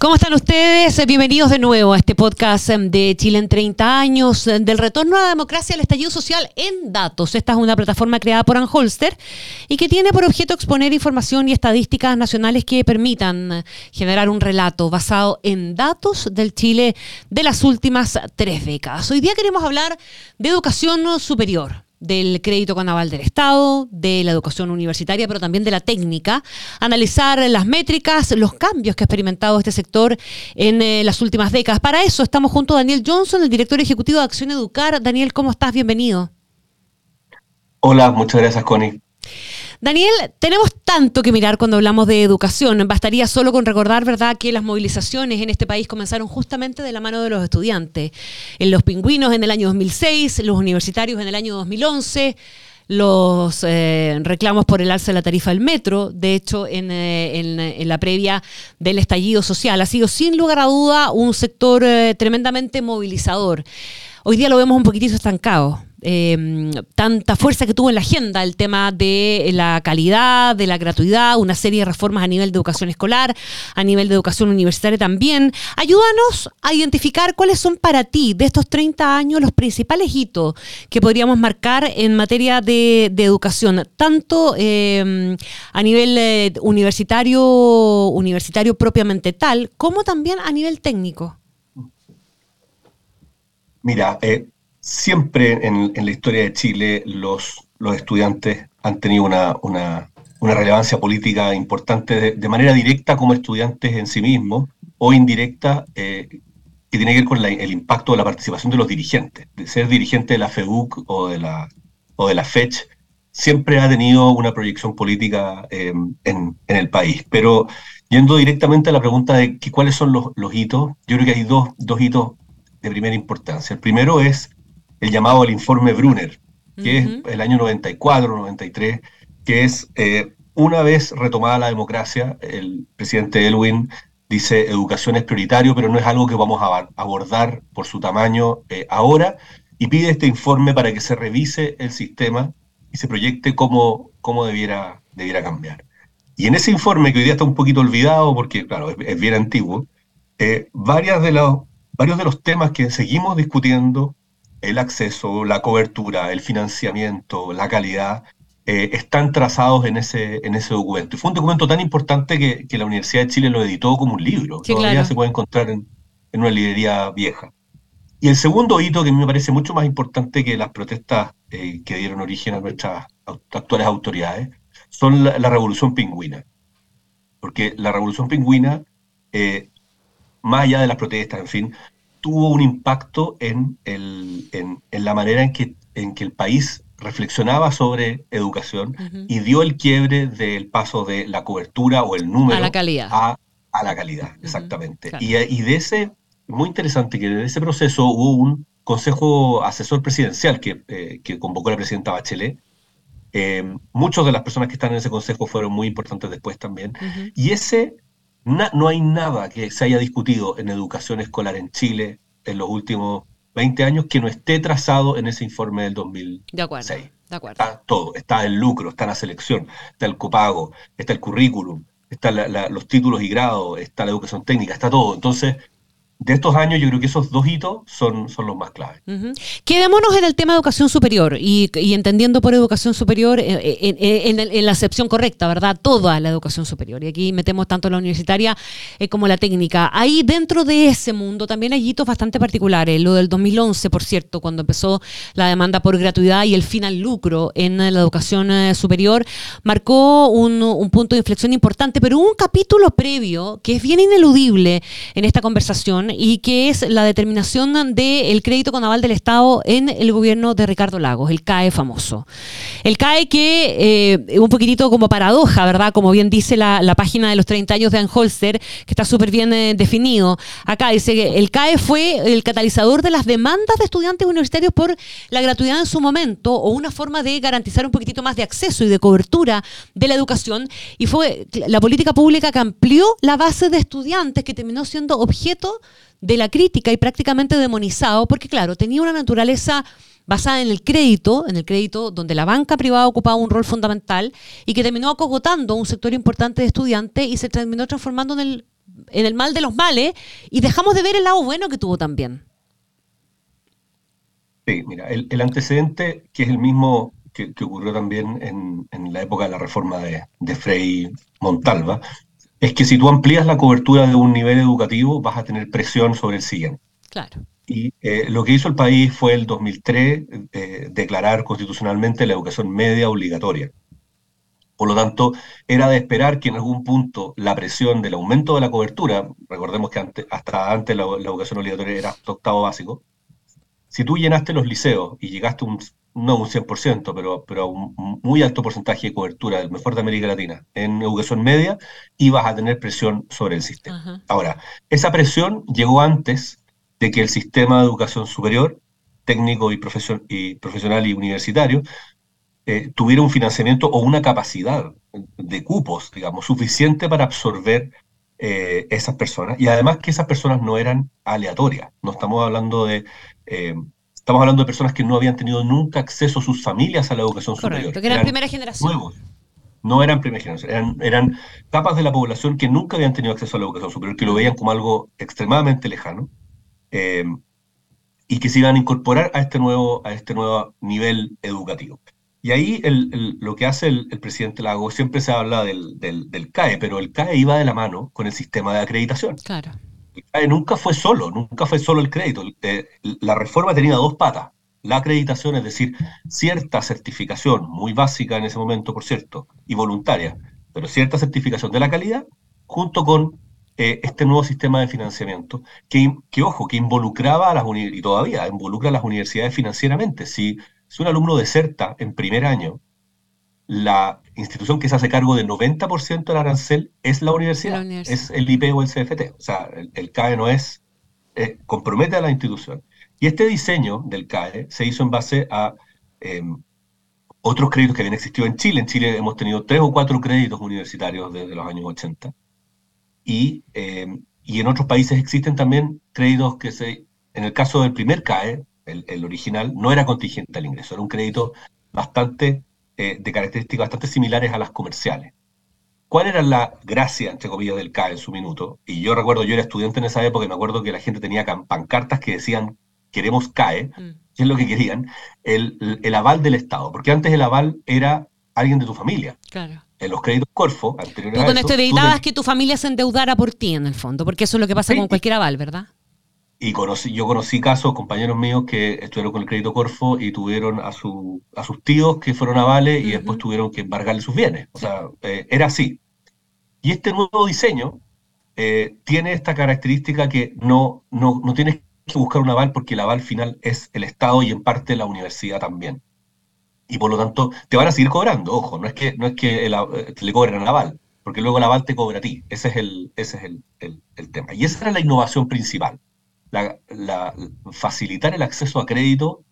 ¿Cómo están ustedes? Bienvenidos de nuevo a este podcast em, de Chile en 30 años, em, del retorno a la democracia al estallido social en datos. Esta es una plataforma creada por Anholster y que tiene por objeto exponer información y estadísticas nacionales que permitan eh, generar un relato basado en datos del Chile de las últimas tres décadas. Hoy día queremos hablar de educación superior del crédito canaval del Estado, de la educación universitaria, pero también de la técnica, analizar las métricas, los cambios que ha experimentado este sector en eh, las últimas décadas. Para eso estamos junto a Daniel Johnson, el director ejecutivo de Acción Educar. Daniel, ¿cómo estás? Bienvenido. Hola, muchas gracias, Connie. Daniel, tenemos tanto que mirar cuando hablamos de educación. Bastaría solo con recordar, ¿verdad?, que las movilizaciones en este país comenzaron justamente de la mano de los estudiantes. En los pingüinos en el año 2006, los universitarios en el año 2011 los eh, reclamos por el alza de la tarifa del metro, de hecho eh, en, la previa del estallido social. Ha sido sin lugar a duda un sector eh, tremendamente movilizador. Hoy día lo vemos un poquitito estancado. Em, tanta fuerza que tuvo en la agenda el tema de la calidad, de la gratuidad, una serie de reformas a nivel de educación escolar, a nivel de educación universitaria también. Ayúdanos a identificar cuáles son para ti de estos 30 años los principales hitos que podríamos marcar en materia de, educación, tanto em, a nivel eh, universitario, universitario propiamente tal, como también a nivel técnico. Mira, eh, siempre en, la historia de Chile los, los estudiantes han tenido una, una, relevancia política importante de, manera directa como estudiantes en sí mismos o indirecta eh, que tiene que ver con el impacto de la participación de los dirigentes. De ser dirigente de la FEUC o de la, o de la FECH siempre ha tenido una proyección política eh, en, el país. Pero yendo directamente a la pregunta de cuáles son los, los hitos, yo creo que hay dos, dos hitos de primera importancia. El primero es el llamado al informe Brunner, que es el año 94, 93, que es eh, una vez retomada la democracia, el presidente Elwin dice educación es prioritario, pero no es algo que vamos a abordar por su tamaño eh, ahora, y pide este informe para que se revise el sistema y se proyecte cómo, cómo debiera, debiera cambiar. Y en ese informe, que hoy día está un poquito olvidado porque, claro, es, bien antiguo, eh, varias de los, varios de los temas que seguimos discutiendo el acceso, la cobertura, el financiamiento, la calidad, eh, están trazados en ese, en ese documento. Y fue un documento tan importante que, la Universidad de Chile lo editó como un libro. Todavía se puede encontrar en, una librería vieja. Y el segundo hito que a mí me parece mucho más importante que las protestas eh, que dieron origen a nuestras actuales autoridades son la, revolución pingüina. Porque la revolución pingüina, eh, más allá de las protestas, en fin, tuvo un impacto en, el, en, la manera en que, en que el país reflexionaba sobre educación y dio el quiebre del paso de la cobertura o el número a la calidad. A, la calidad, exactamente. Y, y, de ese, muy interesante que de ese proceso hubo un consejo asesor presidencial que, eh, que convocó la presidenta Bachelet. Eh, muchas de las personas que están en ese consejo fueron muy importantes después también. Y ese no hay nada que se haya discutido en educación escolar en Chile en los últimos 20 años que no esté trazado en ese informe del 2006. De acuerdo, de acuerdo. Está todo, está el lucro, está la selección, está el copago, está el currículum, están los títulos y grados, está la educación técnica, está todo. Entonces, de estos años, yo creo que esos dos hitos son, son los más claves. Quedémonos en el tema de educación superior y, entendiendo por educación superior eh, eh, en, la acepción correcta, ¿verdad? Toda la educación superior. Y aquí metemos tanto la universitaria eh, como la técnica. Ahí dentro de ese mundo también hay hitos bastante particulares. Lo del 2011, por cierto, cuando empezó la demanda por gratuidad y el fin al lucro en la educación superior, marcó un, un punto de inflexión importante, pero un capítulo previo que es bien ineludible en esta conversación y que es la determinación del crédito con aval del Estado en el gobierno de Ricardo Lagos, el CAE famoso. El CAE que, eh, un poquitito como paradoja, ¿verdad? Como bien dice la, página de los 30 años de Anholster, que está súper bien eh, definido. Acá dice que el CAE fue el catalizador de las demandas de estudiantes universitarios por la gratuidad en su momento o una forma de garantizar un poquitito más de acceso y de cobertura de la educación y fue la política pública que amplió la base de estudiantes que terminó siendo objeto de la crítica y prácticamente demonizado porque claro, tenía una naturaleza basada en el crédito, en el crédito donde la banca privada ocupaba un rol fundamental y que terminó acogotando un sector importante de estudiantes y se terminó transformando en el, en el mal de los males y dejamos de ver el lado bueno que tuvo también. Sí, mira, el, antecedente, que es el mismo que, ocurrió también en, la época de la reforma de, de Frei Montalva, es que si tú amplías la cobertura de un nivel educativo, vas a tener presión sobre el siguiente. Claro. Y eh, lo que hizo el país fue el 2003 eh, declarar constitucionalmente la educación media obligatoria. Por lo tanto, era de esperar que en algún punto la presión del aumento de la cobertura, recordemos que hasta antes la, educación obligatoria era octavo básico, si tú llenaste los liceos y llegaste a un, no un 100%, pero, pero a un muy alto porcentaje de cobertura, el mejor de América Latina, en educación media, ibas a tener presión sobre el sistema. Ahora, esa presión llegó antes de que el sistema de educación superior, técnico y, profesional y universitario, eh, tuviera un financiamiento o una capacidad de cupos, digamos, suficiente para absorber eh, esas personas. Y además que esas personas no eran aleatorias. No estamos hablando de... Eh, estamos hablando de personas que no habían tenido nunca acceso a sus familias a la educación superior. que eran, primera generación. Nuevos. No eran primera generación, eran, eran capas de la población que nunca habían tenido acceso a la educación superior, que lo veían como algo extremadamente lejano eh, y que se iban a incorporar a este nuevo, a este nuevo nivel educativo. Y ahí lo que hace el, presidente Lago, siempre se habla del, del, CAE, pero el CAE iba de la mano con el sistema de acreditación. Claro. CAE nunca fue solo, nunca fue solo el crédito. Eh, la reforma tenía dos patas. La acreditación, es decir, cierta certificación, muy básica en ese momento, por cierto, y voluntaria, pero cierta certificación de la calidad, junto con eh, este nuevo sistema de financiamiento, que, que ojo, que involucraba a las y todavía involucra a las universidades financieramente. Si, si un alumno deserta en primer año, la institución que se hace cargo del 90% del arancel es la universidad, es el IP o el CFT. O sea, el, CAE no es, eh, compromete a la institución. Y este diseño del CAE se hizo en base a em, otros créditos que habían existido en Chile. En Chile hemos tenido tres o cuatro créditos universitarios desde los años 80. Eh, y, en otros países existen también créditos que se, en el caso del primer CAE, el, original, no era contingente al ingreso, era un crédito bastante, eh, de características bastante similares a las comerciales. ¿Cuál era la gracia, entre comillas, del CAE en su minuto? Y yo recuerdo, yo era estudiante en esa época y me acuerdo que la gente tenía pancartas que decían, queremos CAE, mm. ¿qué es lo que querían? El, el, aval del Estado, porque antes el aval era alguien de tu familia. Claro en los créditos Corfo, Tú con esto evitabas que tu familia se endeudara por ti, en el fondo, porque eso es lo que pasa con cualquier aval, ¿verdad? Y conocí, yo conocí casos, compañeros míos que estuvieron con el crédito Corfo y tuvieron a, su, a sus tíos que fueron avales y después tuvieron que embargarle sus bienes. O sea, eh, era así. Y este nuevo diseño eh, tiene esta característica que no, no, no tienes que buscar un aval porque el aval final es el Estado y en parte la universidad también y por lo tanto te van a seguir cobrando. Ojo, no es que, no es que eh, le cobren al aval, porque luego el aval te cobra a ti. Ese es el, ese es el, tema. Y esa era la innovación principal, la, facilitar el acceso a crédito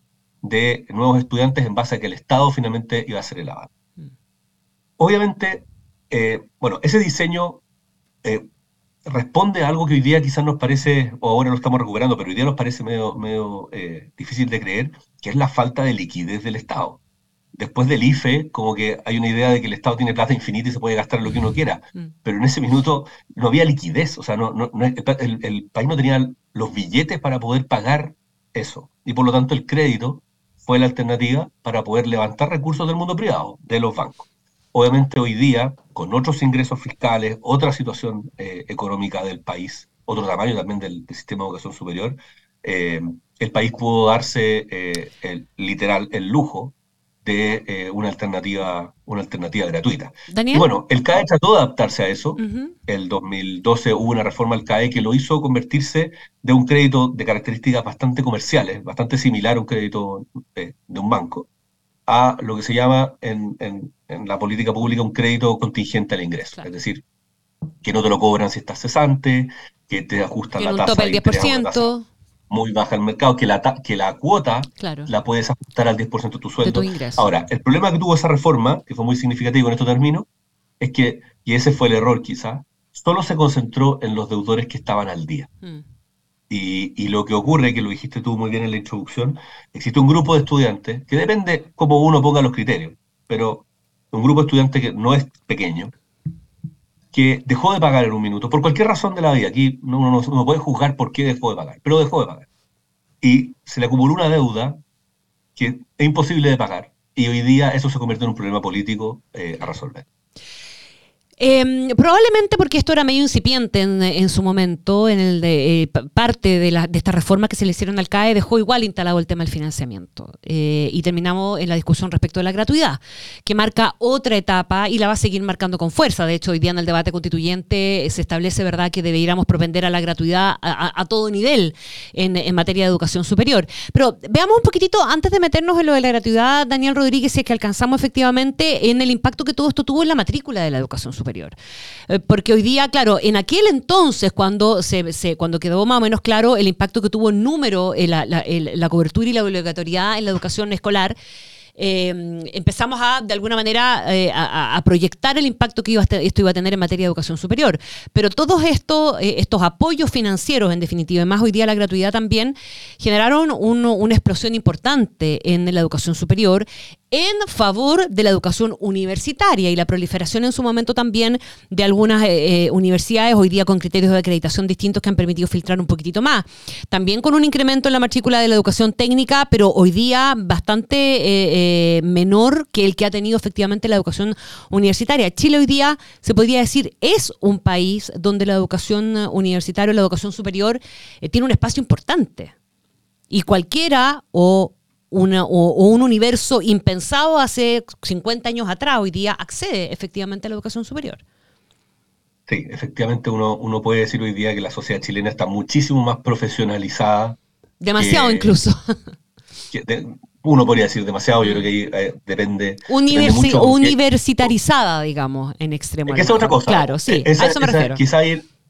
de nuevos estudiantes en base a que el Estado finalmente iba a hacer el aval. Mm. Obviamente, eh, bueno, ese diseño eh, responde a algo que hoy día quizás nos parece, o ahora lo estamos recuperando, pero hoy día nos parece medio, medio difícil de creer, que es la falta de liquidez del Estado después del IFE, como que hay una idea de que el Estado tiene plata infinita y se puede gastar lo que uno quiera. Mm. Pero en ese minuto no había liquidez, o sea, no, no, el, país no tenía los billetes para poder pagar eso. Y por lo tanto el crédito fue la alternativa para poder levantar recursos del mundo privado, de los bancos. Obviamente hoy día, con otros ingresos fiscales, otra situación eh, económica del país, otro tamaño también del, sistema de educación superior, eh, el país pudo darse eh, el, literal el lujo de eh, una, alternativa, una alternativa gratuita. Daniel. Y bueno, el CAE trató de adaptarse a eso. El 2012 hubo una reforma al CAE que lo hizo convertirse de un crédito de características bastante comerciales, bastante similar a un crédito de, un banco, a lo que se llama en, la política pública un crédito contingente al ingreso. Es decir, que no te lo cobran si estás cesante, que te ajustan la tasa. del 10% muy baja el mercado, que la, que la cuota la puedes ajustar al 10% de tu sueldo. Ahora, el problema que tuvo esa reforma, que fue muy significativo en estos términos, es que, y ese fue el error quizá, solo se concentró en los deudores que estaban al día. Mm. Y, lo que ocurre, que lo dijiste tú muy bien en la introducción, existe un grupo de estudiantes, que depende cómo uno ponga los criterios, pero un grupo de estudiantes que no es pequeño, que dejó de pagar en un minuto, por cualquier razón de la vida. Aquí uno no, puede juzgar por qué dejó de pagar, pero dejó de pagar. Y se le acumuló una deuda que es imposible de pagar. Y hoy día eso se convierte en un problema político eh, a resolver. Em, probablemente porque esto era medio incipiente en, su momento, en el de eh, parte de, la, de esta reforma que se le hicieron al CAE, dejó igual instalado el tema del financiamiento. Eh, y terminamos en la discusión respecto de la gratuidad, que marca otra etapa y la va a seguir marcando con fuerza. De hecho, hoy día en el debate constituyente se establece, ¿verdad?, que deberíamos propender a la gratuidad a, todo nivel en, en, materia de educación superior. Pero veamos un poquitito, antes de meternos en lo de la gratuidad, Daniel Rodríguez, si es que alcanzamos efectivamente en el impacto que todo esto tuvo en la matrícula de la educación superior. Eh, porque hoy día, claro, en aquel entonces, cuando, se, cuando quedó más o menos claro el impacto que tuvo en número la, la cobertura y la obligatoriedad en la educación escolar, eh, empezamos a, de alguna manera, eh, a, proyectar el impacto que esto iba a tener en materia de educación superior. Pero todos estos, eh, estos apoyos financieros, en definitiva, y más hoy día la gratuidad también, generaron una explosión importante en la educación superior en favor de la educación universitaria y la proliferación en su momento también de algunas eh, universidades, hoy día con criterios de acreditación distintos que han permitido filtrar un poquitito más. También con un incremento en la matrícula de la educación técnica, pero hoy día bastante menor que el que ha tenido efectivamente la educación universitaria. Chile hoy día, se podría decir, es un país donde la educación universitaria o la educación superior tiene un espacio importante. Y cualquiera o o, un universo impensado hace 50 años atrás, hoy día accede efectivamente a la educación superior. Sí, efectivamente uno, uno puede decir hoy día que la sociedad chilena está muchísimo más profesionalizada. Demasiado incluso. Uno podría decir demasiado, yo creo que ahí eh, depende. universitarizada, digamos, en extremo. Es que esa es otra cosa. Claro, sí, a eso me refiero. Quizá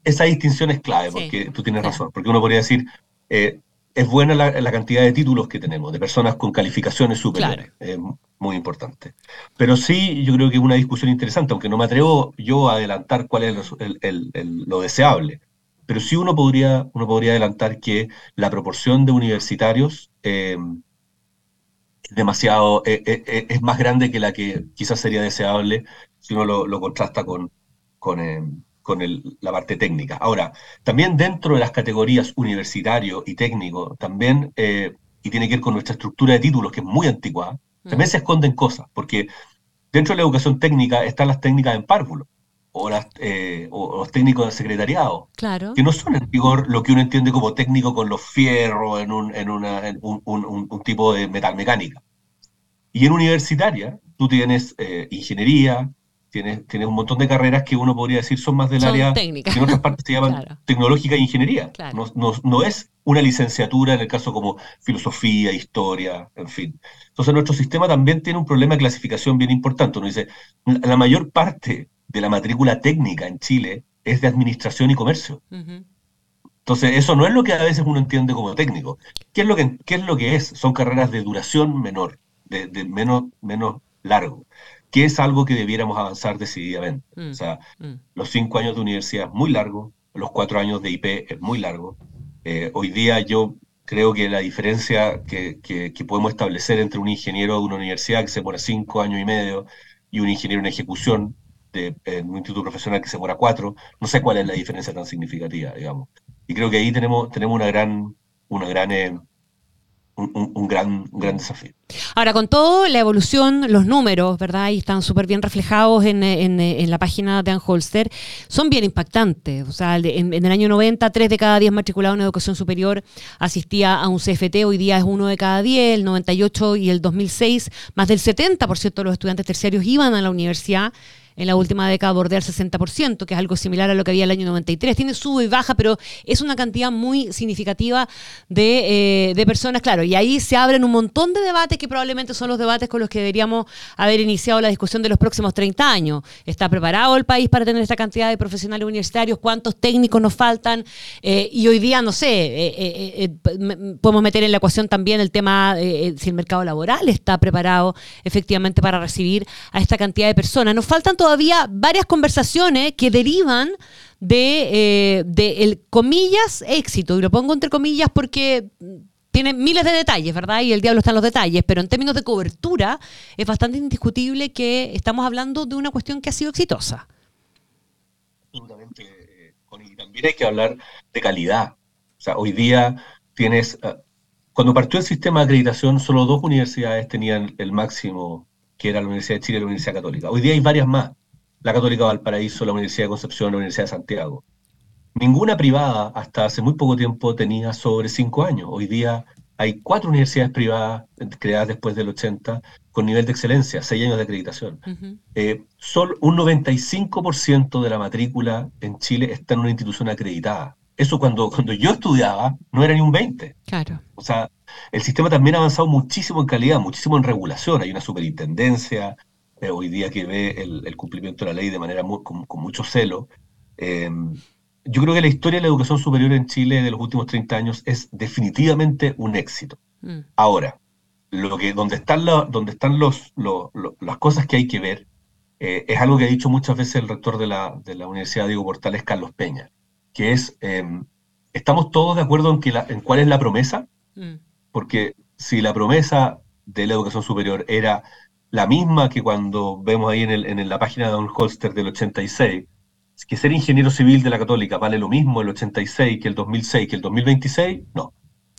esa distinción es clave, porque tú tienes razón, porque uno podría decir, eh, es buena la, cantidad de títulos que tenemos, de personas con calificaciones superiores. Es muy importante. Pero sí, yo creo que es una discusión interesante, aunque no me atrevo yo a adelantar cuál es lo deseable. Pero sí uno podría, uno podría adelantar que la proporción de universitarios eh, demasiado, eh, eh, es más grande que la que quizás sería deseable si uno lo, contrasta con, con con la parte técnica. Ahora, también dentro de las categorías universitario y técnico, también, eh, y tiene que ver con nuestra estructura de títulos, que es muy antigua, también mm. se esconden cosas, porque dentro de la educación técnica están las técnicas en párvulo, o, las, eh, o, los técnicos de secretariado, claro. que no son en vigor lo que uno entiende como técnico con los fierros en un, en una, un, un, tipo de metal mecánica. Y en universitaria, tú tienes eh, ingeniería, Tienes, un montón de carreras que uno podría decir son más del área que en otras partes se llaman tecnológica e ingeniería. No, es una licenciatura en el caso como filosofía, historia, en fin. Entonces nuestro sistema también tiene un problema de clasificación bien importante. Uno dice, la mayor parte de la matrícula técnica en Chile es de administración y comercio. Entonces, eso no es lo que a veces uno entiende como técnico. ¿Qué es lo que, qué es, lo que es? Son carreras de duración menor, de, de menos, menos largo que es algo que debiéramos avanzar decididamente. Mm, o sea, mm. los cinco años de universidad es muy largo, los cuatro años de IP es muy largo. Eh, hoy día yo creo que la diferencia que, podemos establecer entre un ingeniero de una universidad que se muere cinco años y medio y un ingeniero en ejecución de un instituto profesional que se muera cuatro, no sé cuál es la diferencia tan significativa, digamos. Y creo que ahí tenemos, tenemos una gran, una gran, eh, un, gran, gran desafío. Ahora, con todo, la evolución, los números, ¿verdad? Y están súper bien reflejados en, en, la página de Anholster, son bien impactantes. O sea, en, el año 90, 3 de cada 10 matriculados en educación superior asistía a un CFT, hoy día es uno de cada 10, el 98 y el 2006, más del 70% de los estudiantes terciarios iban a la universidad en la última década bordea el 60%, que es algo similar a lo que había el año 93. Tiene sube y baja, pero es una cantidad muy significativa de, eh, de, personas, claro, y ahí se abren un montón de debates que probablemente son los debates con los que deberíamos haber iniciado la discusión de los próximos 30 años. ¿Está preparado el país para tener esta cantidad de profesionales universitarios? ¿Cuántos técnicos nos faltan? Eh, y hoy día, no sé, eh, podemos meter en la ecuación también el tema si el mercado laboral está preparado efectivamente para recibir a esta cantidad de personas. Nos faltan todavía todavía varias conversaciones que derivan de, eh, el comillas éxito, y lo pongo entre comillas porque tiene miles de detalles, ¿verdad? Y el diablo está en los detalles, pero en términos de cobertura es bastante indiscutible que estamos hablando de una cuestión que ha sido exitosa. Absolutamente, y también hay que hablar de calidad. O sea, hoy día tienes, ah, cuando partió el sistema de acreditación, solo dos universidades tenían el máximo, que era la Universidad de Chile y la Universidad Católica. Hoy día hay varias más la Católica Valparaíso, la Universidad de Concepción, la Universidad de Santiago. Ninguna privada hasta hace muy poco tiempo tenía sobre cinco años. Hoy día hay cuatro universidades privadas creadas después del 80 con nivel de excelencia, seis años de acreditación. Eh, solo un 95% de la matrícula en Chile está en una institución acreditada. Eso cuando, cuando yo estudiaba no era ni un 20. Claro. O sea, el sistema también ha avanzado muchísimo en calidad, muchísimo en regulación. Hay una superintendencia, eh, hoy día que ve el, cumplimiento de la ley de manera con, mucho celo. Em, yo creo que la historia de la educación superior en Chile de los últimos 30 años es definitivamente un éxito. Mm. Ahora, lo que, donde están, donde están los, las cosas que hay que ver eh, es algo que ha dicho muchas veces el rector de la, de la Universidad Diego Portales, Carlos Peña, que es, em, ¿estamos todos de acuerdo en, que en cuál es la promesa? Mm. Porque si la promesa de la educación superior era la misma que cuando vemos ahí en, el, en la página de Don Holster del 86, que ser ingeniero civil de la Católica vale lo mismo el 86 que el 2006 que el 2026, no.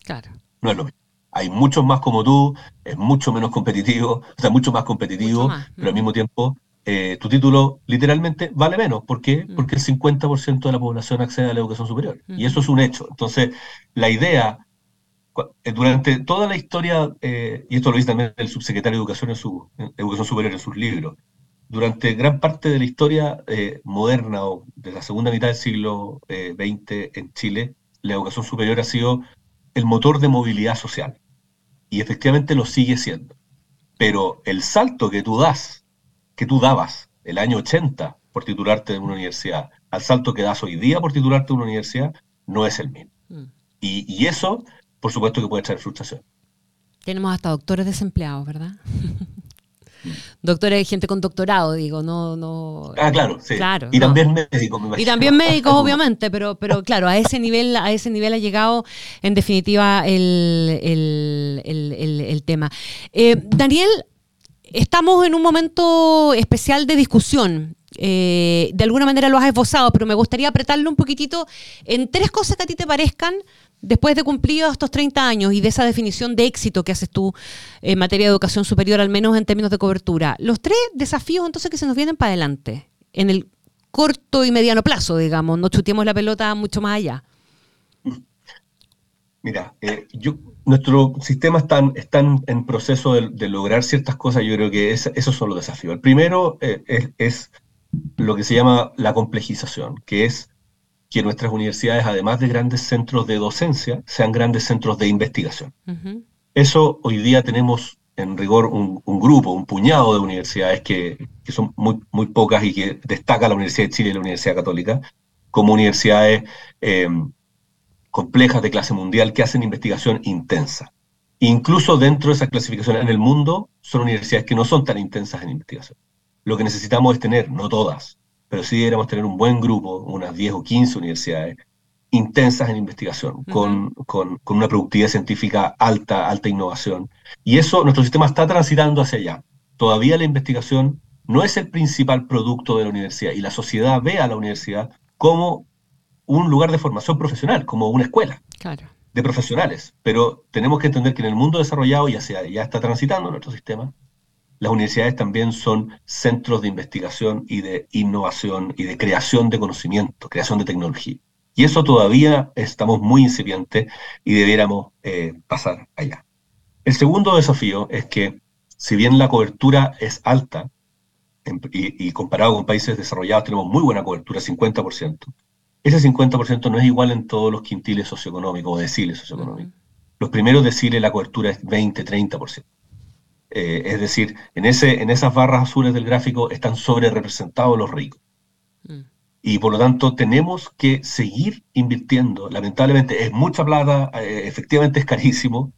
Claro. No es lo mismo. Hay muchos más como tú, es mucho menos competitivo, o sea, mucho más competitivo, pero al mismo tiempo eh, tu título literalmente vale menos. ¿Por qué? Mm. Porque el 50% de la población accede a la educación superior. Y eso es un hecho. Entonces, la idea durante toda la historia, eh, y esto lo dice también el subsecretario de Educación en su Educación Superior en sus libros, durante gran parte de la historia eh, moderna o de la segunda mitad del siglo XX en Chile, la educación superior ha sido el motor de movilidad social. Y efectivamente lo sigue siendo. Pero el salto que tú das, que tú dabas el año 80 por titularte de una universidad, al salto que das hoy día por titularte de una universidad, no es el mismo. Mm. Y, y eso por supuesto que puede traer frustración. Tenemos hasta doctores desempleados, ¿verdad? doctores, gente con doctorado, digo, no, no. Ah, claro, sí. Claro, y también médicos, me imagino. Y también médicos, obviamente, pero, pero claro, a ese nivel, a ese nivel ha llegado, en definitiva, el, tema. Eh, Daniel, estamos en un momento especial de discusión. Eh, de alguna manera lo has esbozado, pero me gustaría apretarlo un poquitito en tres cosas que a ti te parezcan después de cumplidos estos 30 años y de esa definición de éxito que haces tú en materia de educación superior, al menos en términos de cobertura, los tres desafíos entonces que se nos vienen para adelante, en el corto y mediano plazo, digamos, no chuteemos la pelota mucho más allá. Mira, eh, yo, nuestro sistema está, en proceso de, lograr ciertas cosas, yo creo que esos son los desafíos. El primero eh, es lo que se llama la complejización, que es que nuestras universidades, además de grandes centros de docencia, sean grandes centros de investigación. Eso hoy día tenemos en rigor un, grupo, un puñado de universidades que, son muy, muy, pocas y que destaca la Universidad de Chile y la Universidad Católica como universidades em, complejas de clase mundial que hacen investigación intensa. Incluso dentro de esas clasificaciones en el mundo son universidades que no son tan intensas en investigación. Lo que necesitamos es tener, no todas, pero sí deberíamos tener un buen grupo, unas 10 o 15 universidades intensas en investigación, con, con, una productividad científica alta, alta innovación. Y eso, nuestro sistema está transitando hacia allá. Todavía la investigación no es el principal producto de la universidad y la sociedad ve a la universidad como un lugar de formación profesional, como una escuela. Claro. de profesionales, pero tenemos que entender que en el mundo desarrollado ya, sea, ya está transitando nuestro sistema, las universidades también son centros de investigación y de innovación y de creación de conocimiento, creación de tecnología. Y eso todavía estamos muy incipientes y debiéramos eh, pasar allá. El segundo desafío es que si bien la cobertura es alta, y, comparado con países desarrollados tenemos muy buena cobertura, 50%, ese 50% no es igual en todos los quintiles socioeconómicos o deciles socioeconómicos. Los primeros deciles la cobertura es 20, 30%. Eh, es decir, en, ese, en esas barras azules del gráfico están sobre representados los ricos. Mm. Y por lo tanto tenemos que seguir invirtiendo. Lamentablemente es mucha plata, eh, efectivamente es carísimo,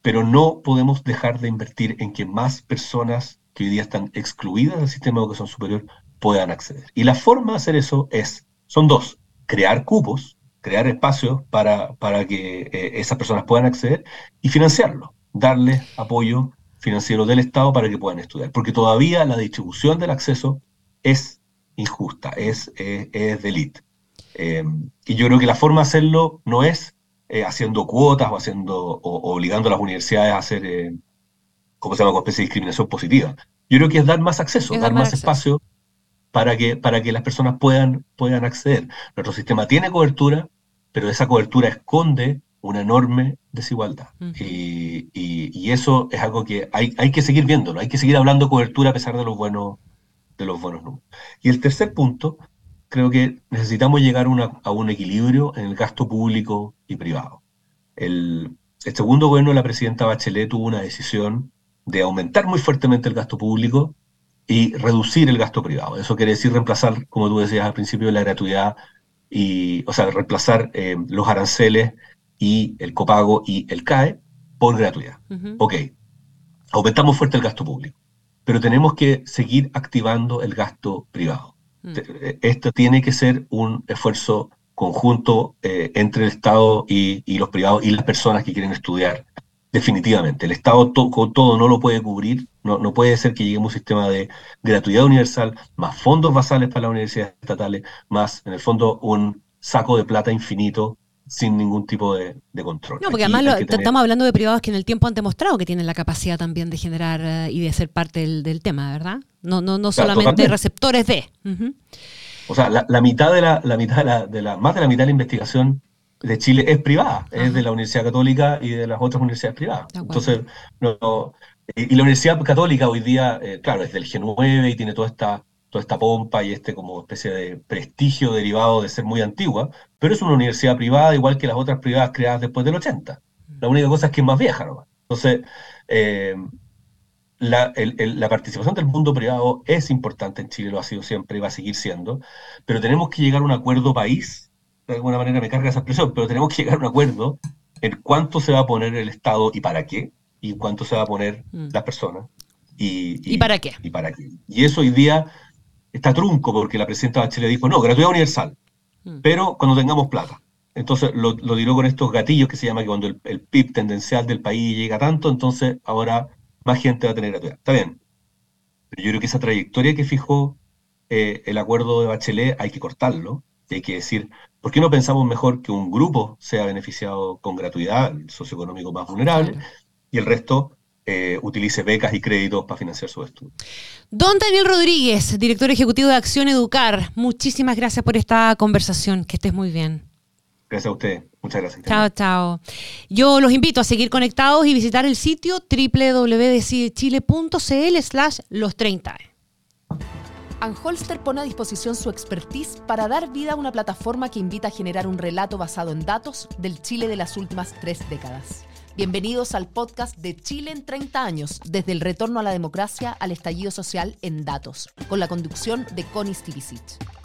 pero no podemos dejar de invertir en que más personas que hoy día están excluidas del sistema de educación superior puedan acceder. Y la forma de hacer eso es, son dos, crear cupos, crear espacios para, para que eh, esas personas puedan acceder y financiarlo, darles apoyo financiero del Estado para que puedan estudiar, porque todavía la distribución del acceso es injusta, es, es, de élite. Eh, y yo creo que la forma de hacerlo no es eh, haciendo cuotas o haciendo o, obligando a las universidades a hacer, eh, ¿cómo se llama?, una especie de discriminación positiva. Yo creo que es dar más acceso, dar, más, espacio para que, para que las personas puedan, puedan acceder. Nuestro sistema tiene cobertura, pero esa cobertura esconde una enorme desigualdad. y, y, eso es algo que hay, hay que seguir viéndolo, hay que seguir hablando cobertura a pesar de los buenos, de los buenos números. Y el tercer punto creo que necesitamos llegar a un equilibrio en el gasto público y privado. El, segundo gobierno de la presidenta Bachelet tuvo una decisión de aumentar muy fuertemente el gasto público y reducir el gasto privado. Eso quiere decir reemplazar, como tú decías al principio, la gratuidad y, o sea, reemplazar eh, los aranceles y el copago y el CAE por gratuidad. Ok, aumentamos fuerte el gasto público, pero tenemos que seguir activando el gasto privado. Mm. Eh, esto tiene que ser un esfuerzo conjunto eh, entre el Estado y, los privados y las personas que quieren estudiar. Definitivamente, el Estado con todo no lo puede cubrir, no, no puede ser que lleguemos a un sistema de gratuidad universal, más fondos basales para las universidades estatales, más, en el fondo, un saco de plata infinito sin ningún tipo de, control. No, porque además estamos hablando de privados que en el tiempo han demostrado que tienen la capacidad también de generar eh, y de ser parte del, tema, ¿verdad? No, no, no solamente receptores de. O sea, la, mitad de la, la mitad de la, más de la mitad de la investigación de Chile es privada, es de la Universidad Católica y de las otras universidades privadas. Entonces, no, y, la Universidad Católica hoy día, eh, claro, es del G9 y tiene toda esta toda esta pompa y este como especie de prestigio derivado de ser muy antigua, pero es una universidad privada igual que las otras privadas creadas después del 80. La única cosa es que es más vieja ¿no? Entonces, eh, la, la, participación del mundo privado es importante en Chile, lo ha sido siempre y va a seguir siendo, pero tenemos que llegar a un acuerdo país, de alguna manera me carga esa expresión, pero tenemos que llegar a un acuerdo en cuánto se va a poner el Estado y para qué, y en cuánto se va a poner mm. las personas. Y, y, para qué? Y para qué. Y eso hoy día está trunco porque la presidenta Bachelet dijo, no, gratuidad universal, mm. pero cuando tengamos plata. Entonces lo, lo tiró con estos gatillos que se llama que cuando el, PIB tendencial del país llega tanto, entonces ahora más gente va a tener gratuidad. Está bien. Pero yo creo que esa trayectoria que fijó eh, el acuerdo de Bachelet hay que cortarlo. Y hay que decir, ¿por qué no pensamos mejor que un grupo sea beneficiado con gratuidad, el socioeconómico más vulnerable, y el resto eh, utilice becas y créditos para financiar su estudio. Don Daniel Rodríguez, director ejecutivo de Acción Educar, muchísimas gracias por esta conversación. Que estés muy bien. Gracias a usted. Muchas gracias. Chao, chao. Yo los invito a seguir conectados y visitar el sitio www.decidechile.cl slash los 30. Anholster pone a disposición su expertise para dar vida a una plataforma que invita a generar un relato basado en datos del Chile de las últimas tres décadas. Bienvenidos al podcast de Chile en 30 años, desde el retorno a la democracia al estallido social en datos, con la conducción de Connie Stivicic.